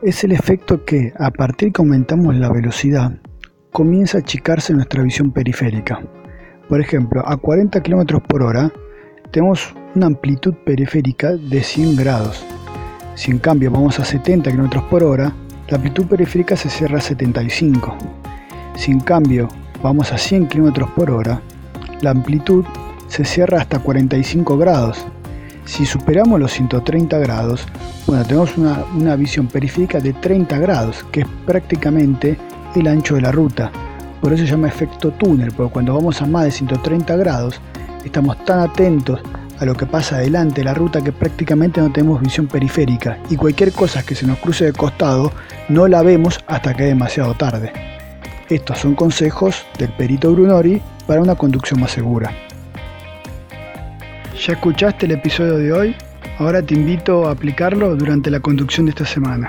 Es el efecto que, a partir que aumentamos la velocidad, comienza a achicarse nuestra visión periférica. Por ejemplo, a 40 km por hora tenemos una amplitud periférica de 100 grados. Si en cambio vamos a 70 km por hora, la amplitud periférica se cierra a 75. Si en cambio vamos a 100 km por hora, la amplitud se cierra hasta 45 grados. Si superamos los 130 grados, bueno, tenemos una, una visión periférica de 30 grados, que es prácticamente el ancho de la ruta. Por eso se llama efecto túnel, porque cuando vamos a más de 130 grados, estamos tan atentos a lo que pasa adelante de la ruta que prácticamente no tenemos visión periférica y cualquier cosa que se nos cruce de costado no la vemos hasta que es demasiado tarde. Estos son consejos del perito Brunori para una conducción más segura. ¿Ya escuchaste el episodio de hoy? Ahora te invito a aplicarlo durante la conducción de esta semana.